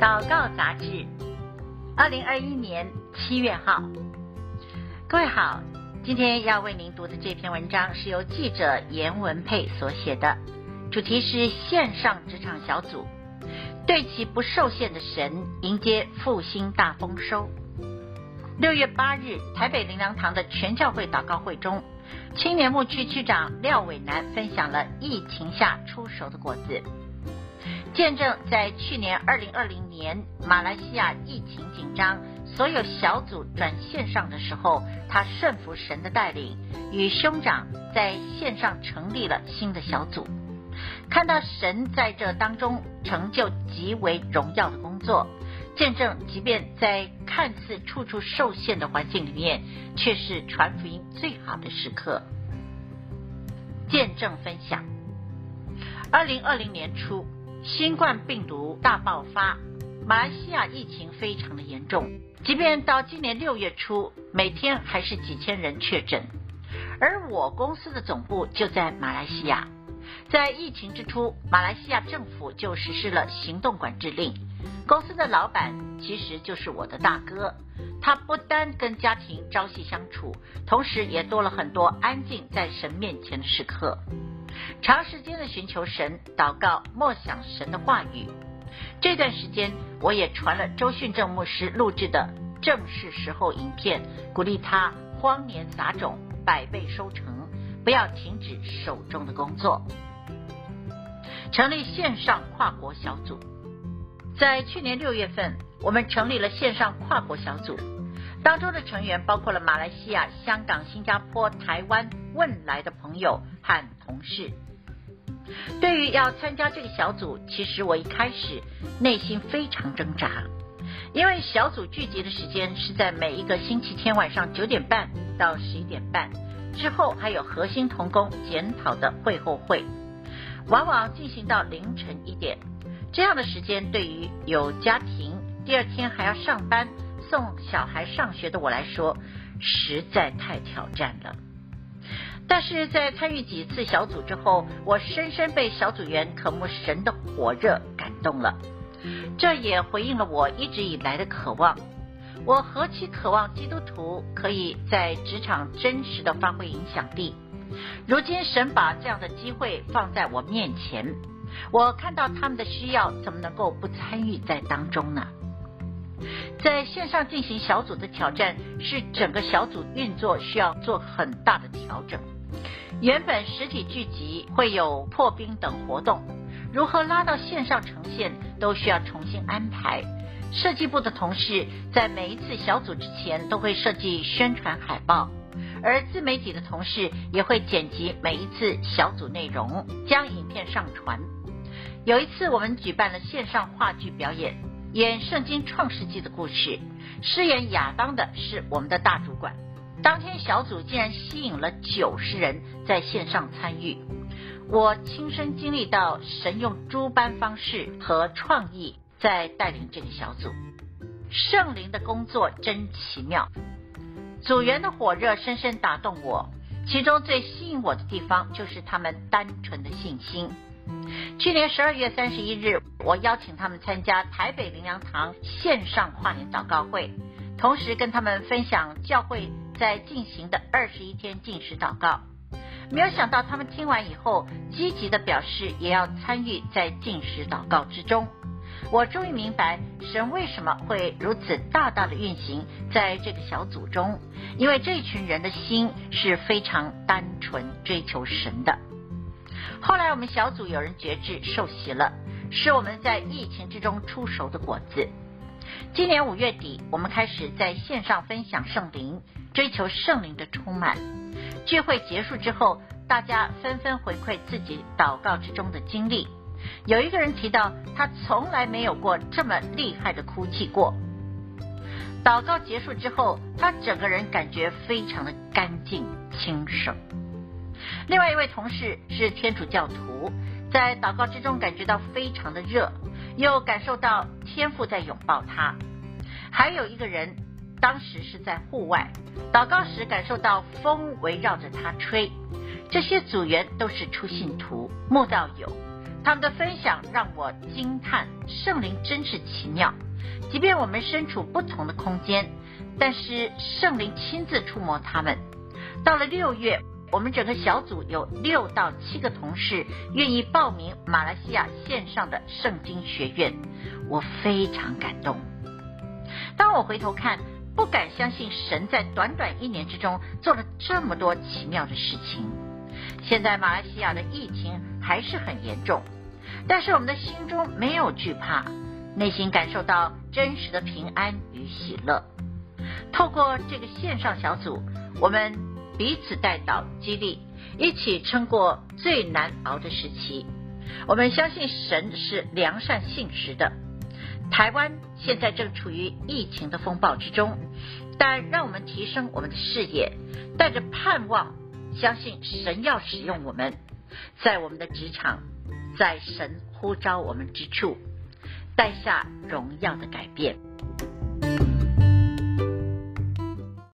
祷告杂志，二零二一年七月号。各位好，今天要为您读的这篇文章是由记者严文佩所写的，主题是线上职场小组对其不受限的神迎接复兴大丰收。六月八日，台北灵粮堂的全教会祷告会中，青年牧区区长廖伟南分享了疫情下出熟的果子。见证在去年二零二零年马来西亚疫情紧张，所有小组转线上的时候，他顺服神的带领，与兄长在线上成立了新的小组。看到神在这当中成就极为荣耀的工作，见证即便在看似处处受限的环境里面，却是传福音最好的时刻。见证分享，二零二零年初。新冠病毒大爆发，马来西亚疫情非常的严重。即便到今年六月初，每天还是几千人确诊。而我公司的总部就在马来西亚。在疫情之初，马来西亚政府就实施了行动管制令。公司的老板其实就是我的大哥，他不单跟家庭朝夕相处，同时也多了很多安静在神面前的时刻。长时间的寻求神、祷告、默想神的话语。这段时间，我也传了周训正牧师录制的《正是时候》影片，鼓励他荒年撒种，百倍收成，不要停止手中的工作。成立线上跨国小组，在去年六月份，我们成立了线上跨国小组，当中的成员包括了马来西亚、香港、新加坡、台湾。问来的朋友和同事，对于要参加这个小组，其实我一开始内心非常挣扎，因为小组聚集的时间是在每一个星期天晚上九点半到十一点半，之后还有核心同工检讨的会后会，往往进行到凌晨一点。这样的时间对于有家庭、第二天还要上班、送小孩上学的我来说，实在太挑战了。但是在参与几次小组之后，我深深被小组员渴慕神的火热感动了。这也回应了我一直以来的渴望。我何其渴望基督徒可以在职场真实的发挥影响力。如今神把这样的机会放在我面前，我看到他们的需要，怎么能够不参与在当中呢？在线上进行小组的挑战，是整个小组运作需要做很大的调整。原本实体聚集会有破冰等活动，如何拉到线上呈现，都需要重新安排。设计部的同事在每一次小组之前都会设计宣传海报，而自媒体的同事也会剪辑每一次小组内容，将影片上传。有一次我们举办了线上话剧表演，演圣经创世纪的故事，饰演亚当的是我们的大主管。当天小组竟然吸引了九十人在线上参与，我亲身经历到神用诸般方式和创意在带领这个小组，圣灵的工作真奇妙，组员的火热深深打动我。其中最吸引我的地方就是他们单纯的信心。去年十二月三十一日，我邀请他们参加台北灵粮堂线上跨年祷告会，同时跟他们分享教会。在进行的二十一天禁食祷告，没有想到他们听完以后，积极的表示也要参与在禁食祷告之中。我终于明白神为什么会如此大大的运行在这个小组中，因为这群人的心是非常单纯追求神的。后来我们小组有人觉志受洗了，是我们在疫情之中出熟的果子。今年五月底，我们开始在线上分享圣灵，追求圣灵的充满。聚会结束之后，大家纷纷回馈自己祷告之中的经历。有一个人提到，他从来没有过这么厉害的哭泣过。祷告结束之后，他整个人感觉非常的干净清爽。另外一位同事是天主教徒，在祷告之中感觉到非常的热。又感受到天父在拥抱他，还有一个人当时是在户外祷告时，感受到风围绕着他吹。这些组员都是出信徒、慕道友，他们的分享让我惊叹，圣灵真是奇妙。即便我们身处不同的空间，但是圣灵亲自触摸他们。到了六月，我们整个小组有六到七个同事愿意报名马来西亚线上的圣经学院，我非常感动。当我回头看，不敢相信神在短短一年之中做了这么多奇妙的事情。现在马来西亚的疫情还是很严重，但是我们的心中没有惧怕，内心感受到真实的平安与喜乐。透过这个线上小组，我们。彼此带导激励，一起撑过最难熬的时期。我们相信神是良善信实的。台湾现在正处于疫情的风暴之中，但让我们提升我们的视野，带着盼望，相信神要使用我们，在我们的职场，在神呼召我们之处，带下荣耀的改变。